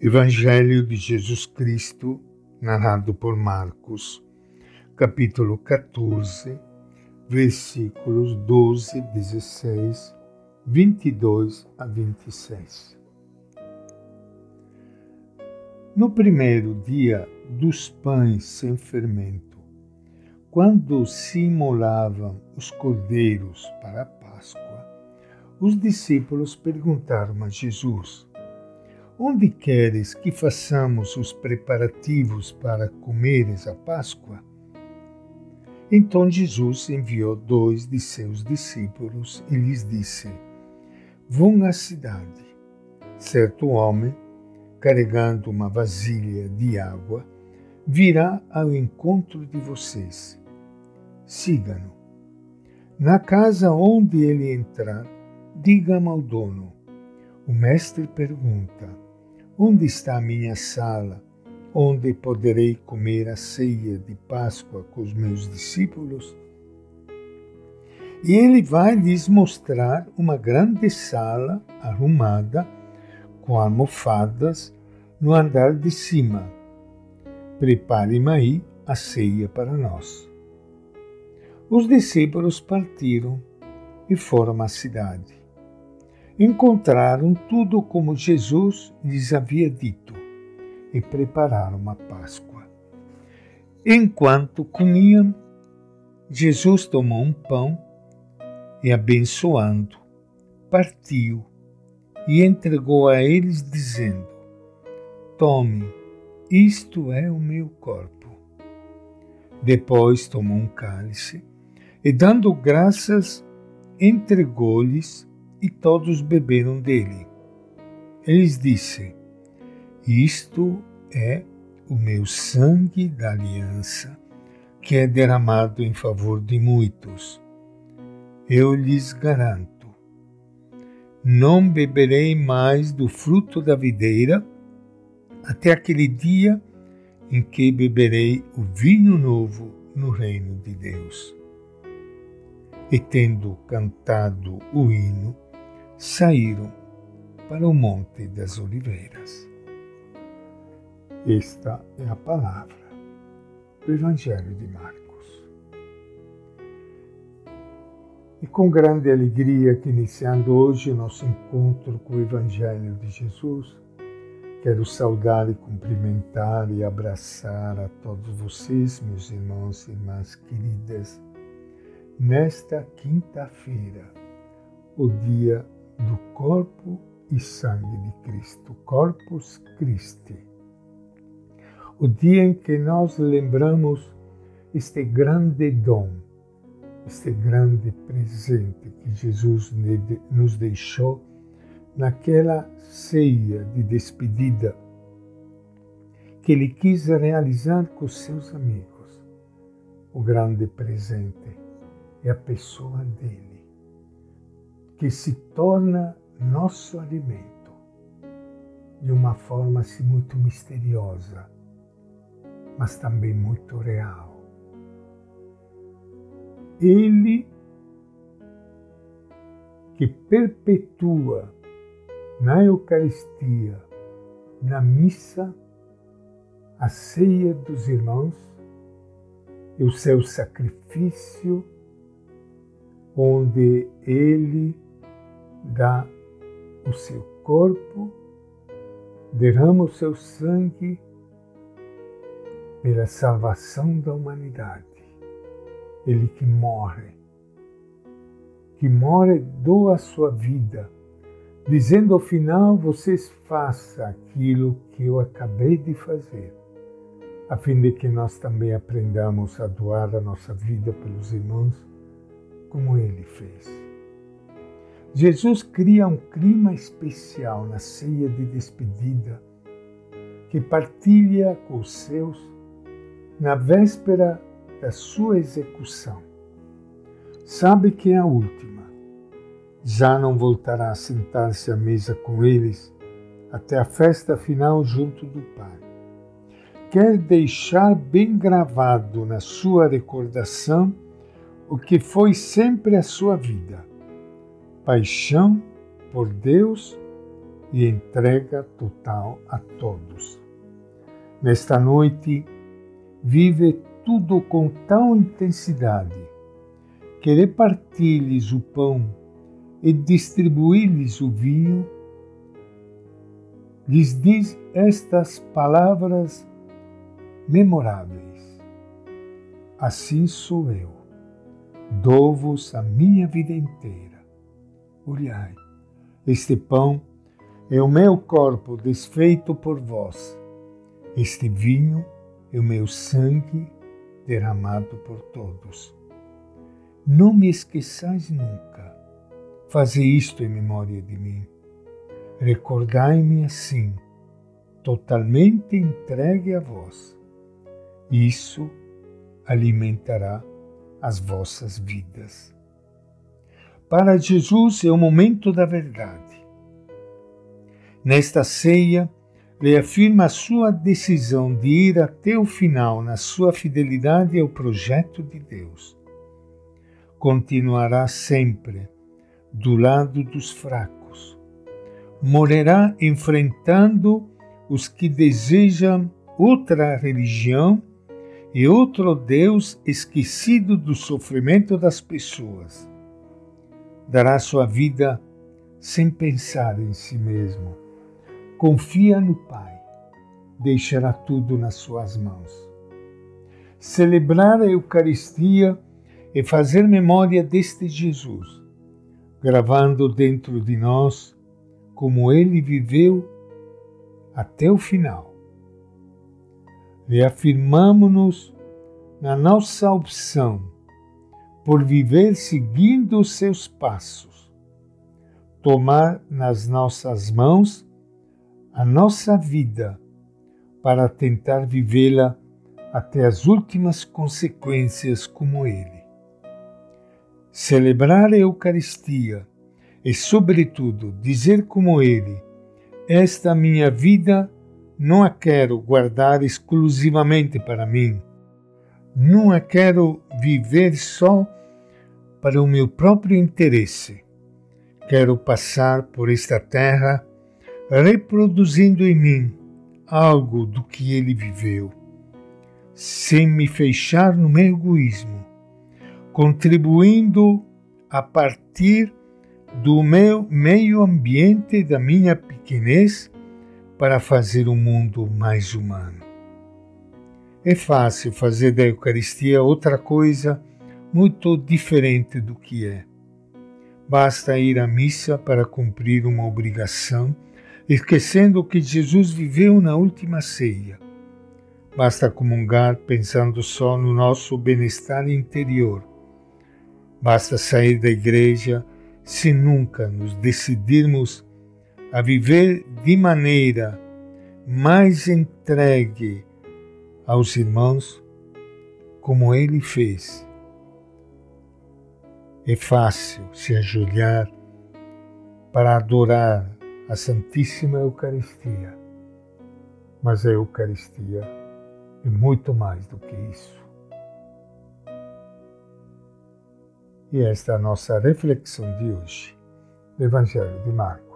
Evangelho de Jesus Cristo, narrado por Marcos, capítulo 14, versículos 12, 16, 22 a 26. No primeiro dia dos pães sem fermento, quando se imolavam os cordeiros para a Páscoa, os discípulos perguntaram a Jesus: Onde queres que façamos os preparativos para comeres a Páscoa? Então Jesus enviou dois de seus discípulos e lhes disse: Vão à cidade. Certo homem, carregando uma vasilha de água, virá ao encontro de vocês. Siga-no. Na casa onde ele entrar, diga ao dono: O mestre pergunta Onde está a minha sala, onde poderei comer a ceia de Páscoa com os meus discípulos? E ele vai lhes mostrar uma grande sala arrumada, com almofadas, no andar de cima. Prepare-me aí a ceia para nós. Os discípulos partiram e foram à cidade encontraram tudo como Jesus lhes havia dito e prepararam a Páscoa. Enquanto comiam, Jesus tomou um pão e, abençoando, partiu e entregou a eles, dizendo: Tome, isto é o meu corpo. Depois tomou um cálice e, dando graças, entregou-lhes e todos beberam dele. Eles disse: Isto é o meu sangue da aliança, que é derramado em favor de muitos. Eu lhes garanto: não beberei mais do fruto da videira até aquele dia em que beberei o vinho novo no reino de Deus. E tendo cantado o hino, saíram para o Monte das Oliveiras. Esta é a palavra do Evangelho de Marcos. E com grande alegria que iniciando hoje nosso encontro com o Evangelho de Jesus, quero saudar e cumprimentar e abraçar a todos vocês, meus irmãos e irmãs queridas, nesta quinta-feira, o dia do corpo e sangue de Cristo, Corpus Christi. O dia em que nós lembramos este grande dom, este grande presente que Jesus nos deixou naquela ceia de despedida que ele quis realizar com seus amigos. O grande presente é a pessoa dele que se torna nosso alimento de uma forma assim muito misteriosa, mas também muito real. Ele que perpetua na Eucaristia, na missa, a ceia dos irmãos e o seu sacrifício, onde ele dá o seu corpo, derrama o seu sangue pela salvação da humanidade. Ele que morre, que morre, doa a sua vida, dizendo ao final: vocês façam aquilo que eu acabei de fazer, a fim de que nós também aprendamos a doar a nossa vida pelos irmãos, como ele fez. Jesus cria um clima especial na ceia de despedida que partilha com os seus na véspera da sua execução. Sabe que é a última. Já não voltará a sentar-se à mesa com eles até a festa final junto do Pai. Quer deixar bem gravado na sua recordação o que foi sempre a sua vida paixão por Deus e entrega total a todos. Nesta noite, vive tudo com tal intensidade que repartir-lhes o pão e distribuir-lhes o vinho, lhes diz estas palavras memoráveis. Assim sou eu, dou-vos a minha vida inteira. Olhai, este pão é o meu corpo desfeito por vós, este vinho é o meu sangue derramado por todos. Não me esqueçais nunca, fazei isto em memória de mim. Recordai-me assim, totalmente entregue a vós. Isso alimentará as vossas vidas. Para Jesus é o momento da verdade. Nesta ceia, reafirma a sua decisão de ir até o final na sua fidelidade ao projeto de Deus. Continuará sempre do lado dos fracos. Morrerá enfrentando os que desejam outra religião e outro Deus esquecido do sofrimento das pessoas. Dará sua vida sem pensar em si mesmo confia no Pai, deixará tudo nas suas mãos. Celebrar a Eucaristia é fazer memória deste Jesus, gravando dentro de nós como ele viveu até o final. Reafirmamos-nos na nossa opção por viver seguindo os seus passos, tomar nas nossas mãos a nossa vida para tentar vivê-la até as últimas consequências como Ele. Celebrar a Eucaristia e, sobretudo, dizer como Ele: Esta minha vida não a quero guardar exclusivamente para mim, não a quero viver só para o meu próprio interesse. Quero passar por esta terra reproduzindo em mim algo do que ele viveu, sem me fechar no meu egoísmo, contribuindo a partir do meu meio ambiente da minha pequenez para fazer o mundo mais humano. É fácil fazer da Eucaristia outra coisa muito diferente do que é. Basta ir à missa para cumprir uma obrigação esquecendo que Jesus viveu na última ceia. Basta comungar pensando só no nosso bem-estar interior. Basta sair da igreja se nunca nos decidirmos a viver de maneira mais entregue aos irmãos como ele fez. É fácil se ajoelhar para adorar a Santíssima Eucaristia. Mas a Eucaristia é muito mais do que isso. E esta é a nossa reflexão de hoje, do Evangelho de Marcos.